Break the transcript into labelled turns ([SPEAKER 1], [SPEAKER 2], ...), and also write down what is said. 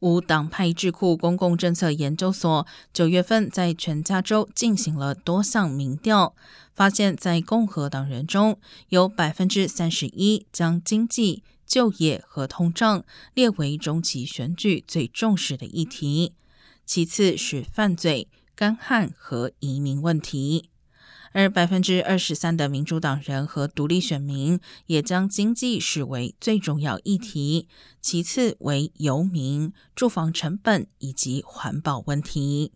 [SPEAKER 1] 无党派智库公共政策研究所九月份在全加州进行了多项民调，发现，在共和党人中有百分之三十一将经济、就业和通胀列为中期选举最重视的议题，其次是犯罪、干旱和移民问题。而百分之二十三的民主党人和独立选民也将经济视为最重要议题，其次为游民、住房成本以及环保问题。